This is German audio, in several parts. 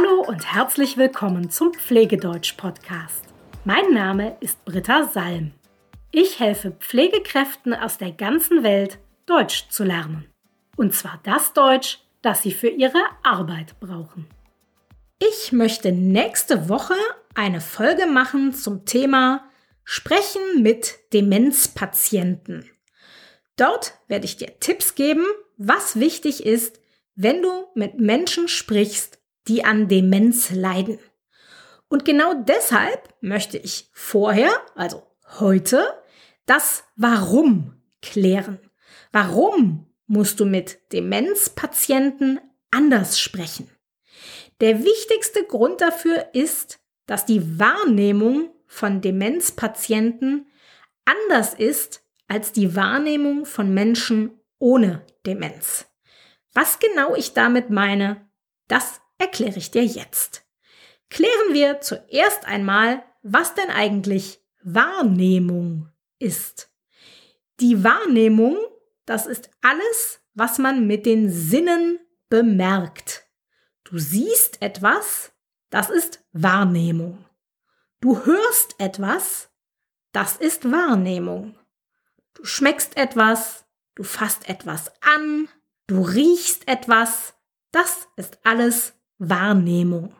Hallo und herzlich willkommen zum Pflegedeutsch-Podcast. Mein Name ist Britta Salm. Ich helfe Pflegekräften aus der ganzen Welt, Deutsch zu lernen. Und zwar das Deutsch, das sie für ihre Arbeit brauchen. Ich möchte nächste Woche eine Folge machen zum Thema Sprechen mit Demenzpatienten. Dort werde ich dir Tipps geben, was wichtig ist, wenn du mit Menschen sprichst, die an Demenz leiden. Und genau deshalb möchte ich vorher, also heute, das Warum klären. Warum musst du mit Demenzpatienten anders sprechen? Der wichtigste Grund dafür ist, dass die Wahrnehmung von Demenzpatienten anders ist als die Wahrnehmung von Menschen ohne Demenz. Was genau ich damit meine, das erkläre ich dir jetzt. Klären wir zuerst einmal, was denn eigentlich Wahrnehmung ist. Die Wahrnehmung, das ist alles, was man mit den Sinnen bemerkt. Du siehst etwas, das ist Wahrnehmung. Du hörst etwas, das ist Wahrnehmung. Du schmeckst etwas, du fasst etwas an, du riechst etwas, das ist alles Wahrnehmung.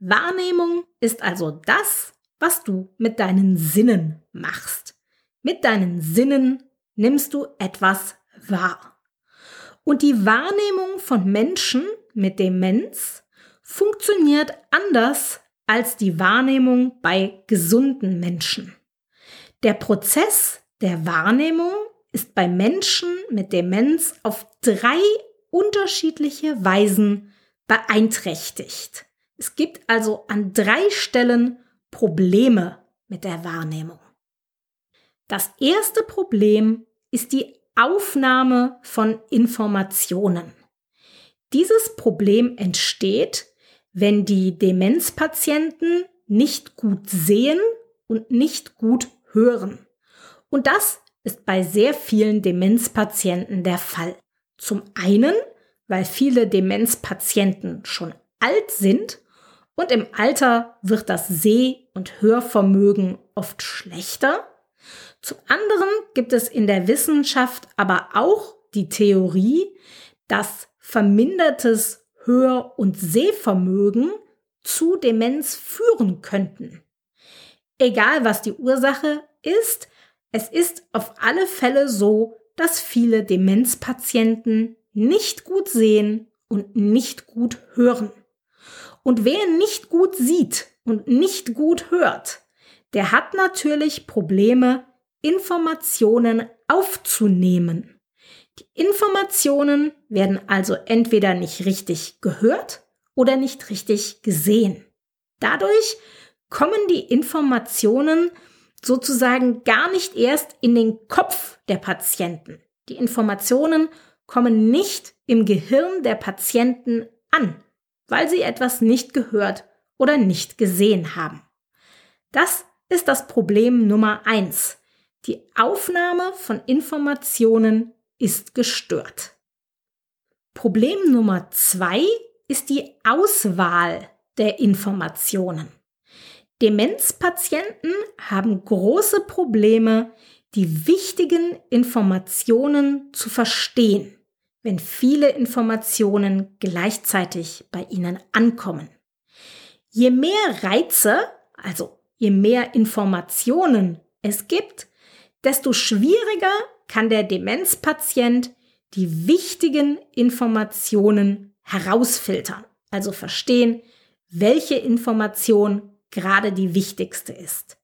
Wahrnehmung ist also das, was du mit deinen Sinnen machst. Mit deinen Sinnen nimmst du etwas wahr. Und die Wahrnehmung von Menschen mit Demenz funktioniert anders als die Wahrnehmung bei gesunden Menschen. Der Prozess der Wahrnehmung ist bei Menschen mit Demenz auf drei unterschiedliche Weisen beeinträchtigt. Es gibt also an drei Stellen Probleme mit der Wahrnehmung. Das erste Problem ist die Aufnahme von Informationen. Dieses Problem entsteht, wenn die Demenzpatienten nicht gut sehen und nicht gut hören. Und das ist bei sehr vielen Demenzpatienten der Fall. Zum einen, weil viele Demenzpatienten schon alt sind und im Alter wird das Seh- und Hörvermögen oft schlechter. Zum anderen gibt es in der Wissenschaft aber auch die Theorie, dass vermindertes Hör- und Sehvermögen zu Demenz führen könnten. Egal was die Ursache ist, es ist auf alle Fälle so, dass viele Demenzpatienten nicht gut sehen und nicht gut hören. Und wer nicht gut sieht und nicht gut hört, der hat natürlich Probleme, Informationen aufzunehmen. Die Informationen werden also entweder nicht richtig gehört oder nicht richtig gesehen. Dadurch kommen die Informationen sozusagen gar nicht erst in den Kopf der Patienten. Die Informationen kommen nicht im Gehirn der Patienten an, weil sie etwas nicht gehört oder nicht gesehen haben. Das ist das Problem Nummer eins. Die Aufnahme von Informationen ist gestört. Problem Nummer zwei ist die Auswahl der Informationen. Demenzpatienten haben große Probleme, die wichtigen Informationen zu verstehen wenn viele Informationen gleichzeitig bei Ihnen ankommen. Je mehr Reize, also je mehr Informationen es gibt, desto schwieriger kann der Demenzpatient die wichtigen Informationen herausfiltern, also verstehen, welche Information gerade die wichtigste ist.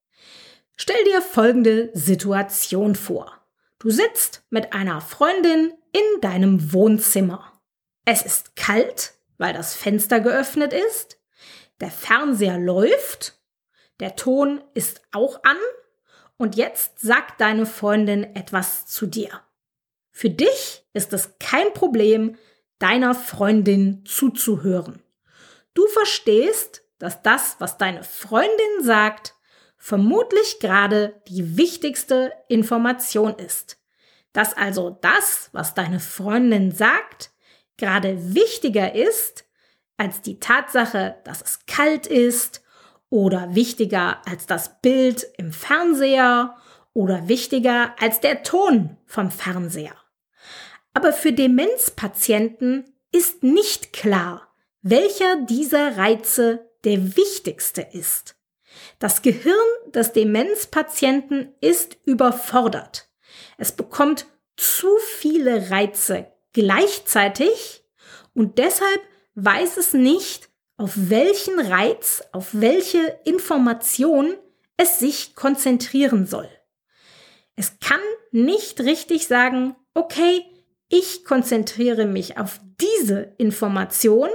Stell dir folgende Situation vor. Du sitzt mit einer Freundin in deinem Wohnzimmer. Es ist kalt, weil das Fenster geöffnet ist. Der Fernseher läuft. Der Ton ist auch an. Und jetzt sagt deine Freundin etwas zu dir. Für dich ist es kein Problem, deiner Freundin zuzuhören. Du verstehst, dass das, was deine Freundin sagt, vermutlich gerade die wichtigste Information ist dass also das, was deine Freundin sagt, gerade wichtiger ist als die Tatsache, dass es kalt ist oder wichtiger als das Bild im Fernseher oder wichtiger als der Ton vom Fernseher. Aber für Demenzpatienten ist nicht klar, welcher dieser Reize der wichtigste ist. Das Gehirn des Demenzpatienten ist überfordert. Es bekommt zu viele Reize gleichzeitig und deshalb weiß es nicht, auf welchen Reiz, auf welche Information es sich konzentrieren soll. Es kann nicht richtig sagen, okay, ich konzentriere mich auf diese Information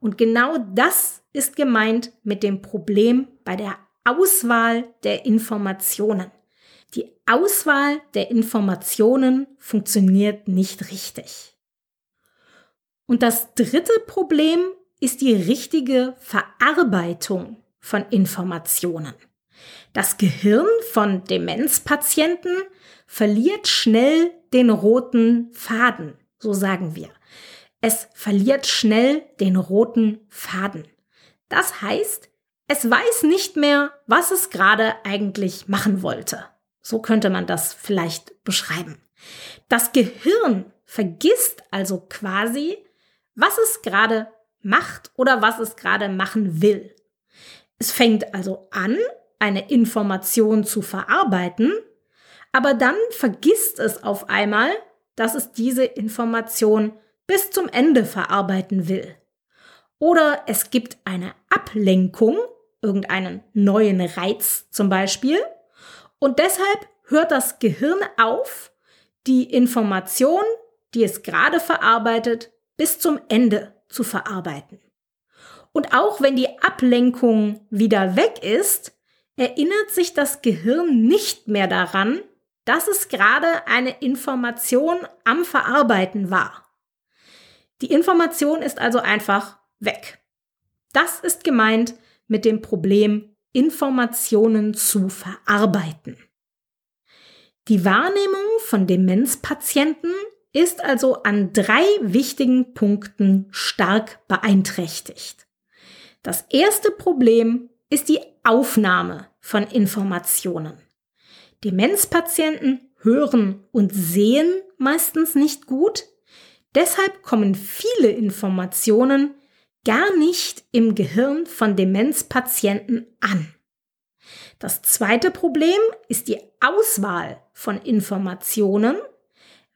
und genau das ist gemeint mit dem Problem bei der Auswahl der Informationen. Die Auswahl der Informationen funktioniert nicht richtig. Und das dritte Problem ist die richtige Verarbeitung von Informationen. Das Gehirn von Demenzpatienten verliert schnell den roten Faden, so sagen wir. Es verliert schnell den roten Faden. Das heißt, es weiß nicht mehr, was es gerade eigentlich machen wollte. So könnte man das vielleicht beschreiben. Das Gehirn vergisst also quasi, was es gerade macht oder was es gerade machen will. Es fängt also an, eine Information zu verarbeiten, aber dann vergisst es auf einmal, dass es diese Information bis zum Ende verarbeiten will. Oder es gibt eine Ablenkung, irgendeinen neuen Reiz zum Beispiel, und deshalb hört das Gehirn auf, die Information, die es gerade verarbeitet, bis zum Ende zu verarbeiten. Und auch wenn die Ablenkung wieder weg ist, erinnert sich das Gehirn nicht mehr daran, dass es gerade eine Information am Verarbeiten war. Die Information ist also einfach weg. Das ist gemeint mit dem Problem, Informationen zu verarbeiten. Die Wahrnehmung von Demenzpatienten ist also an drei wichtigen Punkten stark beeinträchtigt. Das erste Problem ist die Aufnahme von Informationen. Demenzpatienten hören und sehen meistens nicht gut, deshalb kommen viele Informationen gar nicht im Gehirn von Demenzpatienten an. Das zweite Problem ist die Auswahl von Informationen.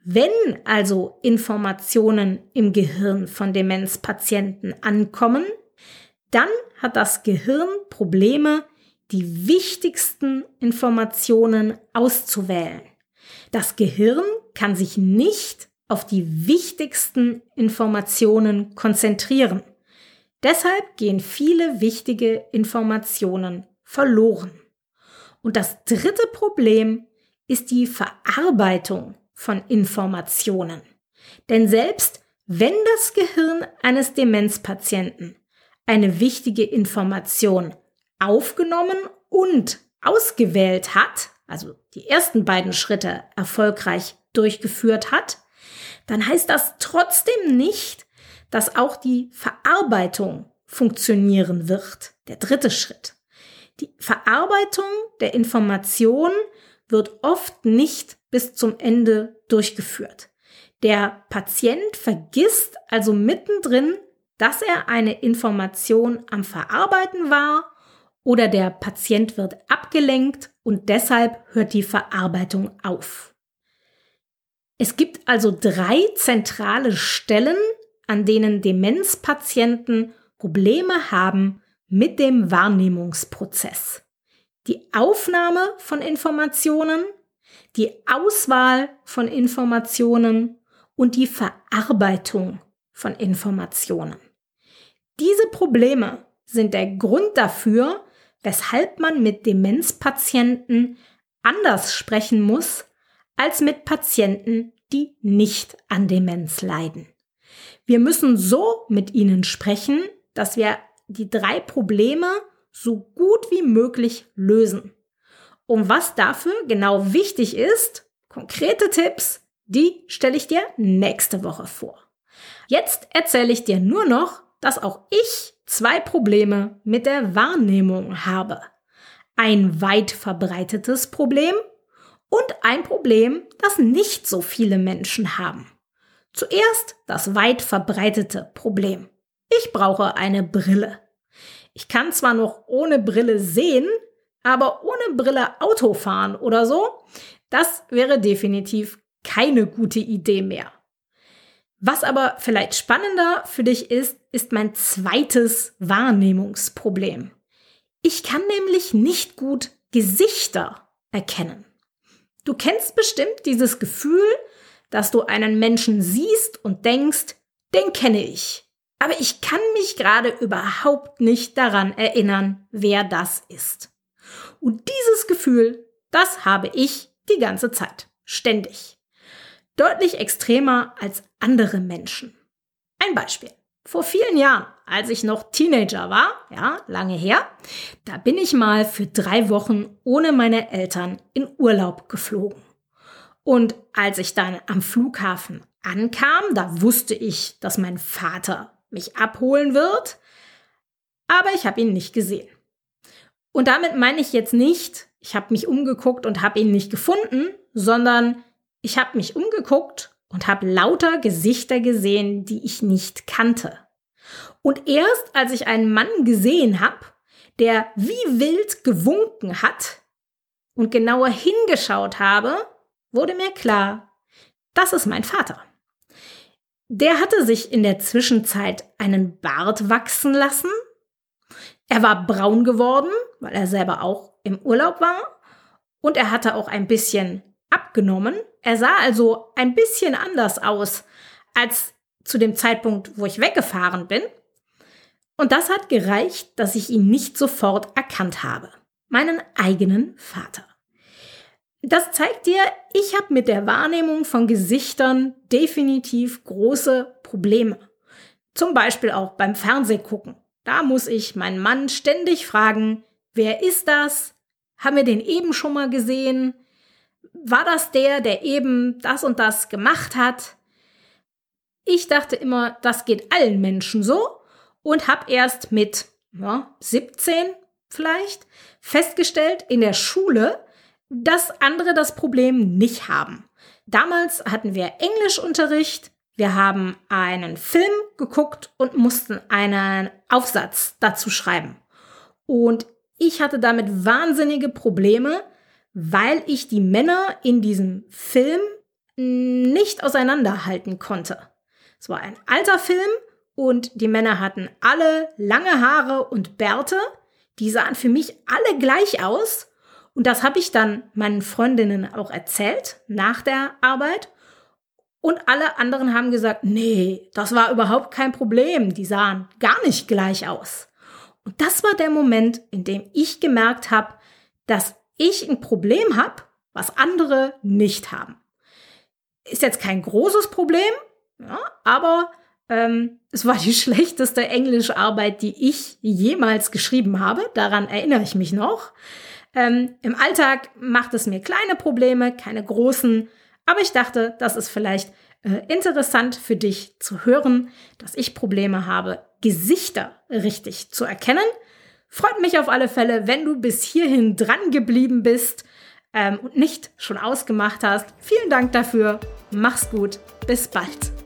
Wenn also Informationen im Gehirn von Demenzpatienten ankommen, dann hat das Gehirn Probleme, die wichtigsten Informationen auszuwählen. Das Gehirn kann sich nicht auf die wichtigsten Informationen konzentrieren. Deshalb gehen viele wichtige Informationen verloren. Und das dritte Problem ist die Verarbeitung von Informationen. Denn selbst wenn das Gehirn eines Demenzpatienten eine wichtige Information aufgenommen und ausgewählt hat, also die ersten beiden Schritte erfolgreich durchgeführt hat, dann heißt das trotzdem nicht, dass auch die Verarbeitung funktionieren wird. Der dritte Schritt. Die Verarbeitung der Information wird oft nicht bis zum Ende durchgeführt. Der Patient vergisst also mittendrin, dass er eine Information am Verarbeiten war oder der Patient wird abgelenkt und deshalb hört die Verarbeitung auf. Es gibt also drei zentrale Stellen, an denen Demenzpatienten Probleme haben mit dem Wahrnehmungsprozess. Die Aufnahme von Informationen, die Auswahl von Informationen und die Verarbeitung von Informationen. Diese Probleme sind der Grund dafür, weshalb man mit Demenzpatienten anders sprechen muss als mit Patienten, die nicht an Demenz leiden. Wir müssen so mit ihnen sprechen, dass wir die drei Probleme so gut wie möglich lösen. Und was dafür genau wichtig ist, konkrete Tipps, die stelle ich dir nächste Woche vor. Jetzt erzähle ich dir nur noch, dass auch ich zwei Probleme mit der Wahrnehmung habe. Ein weit verbreitetes Problem und ein Problem, das nicht so viele Menschen haben. Zuerst das weit verbreitete Problem. Ich brauche eine Brille. Ich kann zwar noch ohne Brille sehen, aber ohne Brille Auto fahren oder so, das wäre definitiv keine gute Idee mehr. Was aber vielleicht spannender für dich ist, ist mein zweites Wahrnehmungsproblem. Ich kann nämlich nicht gut Gesichter erkennen. Du kennst bestimmt dieses Gefühl, dass du einen Menschen siehst und denkst, den kenne ich. Aber ich kann mich gerade überhaupt nicht daran erinnern, wer das ist. Und dieses Gefühl, das habe ich die ganze Zeit, ständig. Deutlich extremer als andere Menschen. Ein Beispiel. Vor vielen Jahren, als ich noch Teenager war, ja, lange her, da bin ich mal für drei Wochen ohne meine Eltern in Urlaub geflogen. Und als ich dann am Flughafen ankam, da wusste ich, dass mein Vater mich abholen wird, aber ich habe ihn nicht gesehen. Und damit meine ich jetzt nicht, ich habe mich umgeguckt und habe ihn nicht gefunden, sondern ich habe mich umgeguckt und habe lauter Gesichter gesehen, die ich nicht kannte. Und erst als ich einen Mann gesehen habe, der wie wild gewunken hat und genauer hingeschaut habe, wurde mir klar, das ist mein Vater. Der hatte sich in der Zwischenzeit einen Bart wachsen lassen. Er war braun geworden, weil er selber auch im Urlaub war. Und er hatte auch ein bisschen abgenommen. Er sah also ein bisschen anders aus als zu dem Zeitpunkt, wo ich weggefahren bin. Und das hat gereicht, dass ich ihn nicht sofort erkannt habe. Meinen eigenen Vater. Das zeigt dir, ich habe mit der Wahrnehmung von Gesichtern definitiv große Probleme. Zum Beispiel auch beim Fernsehgucken. Da muss ich meinen Mann ständig fragen, wer ist das? Haben wir den eben schon mal gesehen? War das der, der eben das und das gemacht hat? Ich dachte immer, das geht allen Menschen so und habe erst mit ja, 17 vielleicht festgestellt in der Schule, dass andere das Problem nicht haben. Damals hatten wir Englischunterricht, wir haben einen Film geguckt und mussten einen Aufsatz dazu schreiben. Und ich hatte damit wahnsinnige Probleme, weil ich die Männer in diesem Film nicht auseinanderhalten konnte. Es war ein alter Film und die Männer hatten alle lange Haare und Bärte. Die sahen für mich alle gleich aus und das habe ich dann meinen Freundinnen auch erzählt nach der Arbeit. Und alle anderen haben gesagt, nee, das war überhaupt kein Problem. Die sahen gar nicht gleich aus. Und das war der Moment, in dem ich gemerkt habe, dass ich ein Problem habe, was andere nicht haben. Ist jetzt kein großes Problem, ja, aber ähm, es war die schlechteste Englischarbeit, die ich jemals geschrieben habe. Daran erinnere ich mich noch. Ähm, Im Alltag macht es mir kleine Probleme, keine großen, aber ich dachte, das ist vielleicht äh, interessant für dich zu hören, dass ich Probleme habe, Gesichter richtig zu erkennen. Freut mich auf alle Fälle, wenn du bis hierhin dran geblieben bist ähm, und nicht schon ausgemacht hast. Vielen Dank dafür. Mach's gut. Bis bald.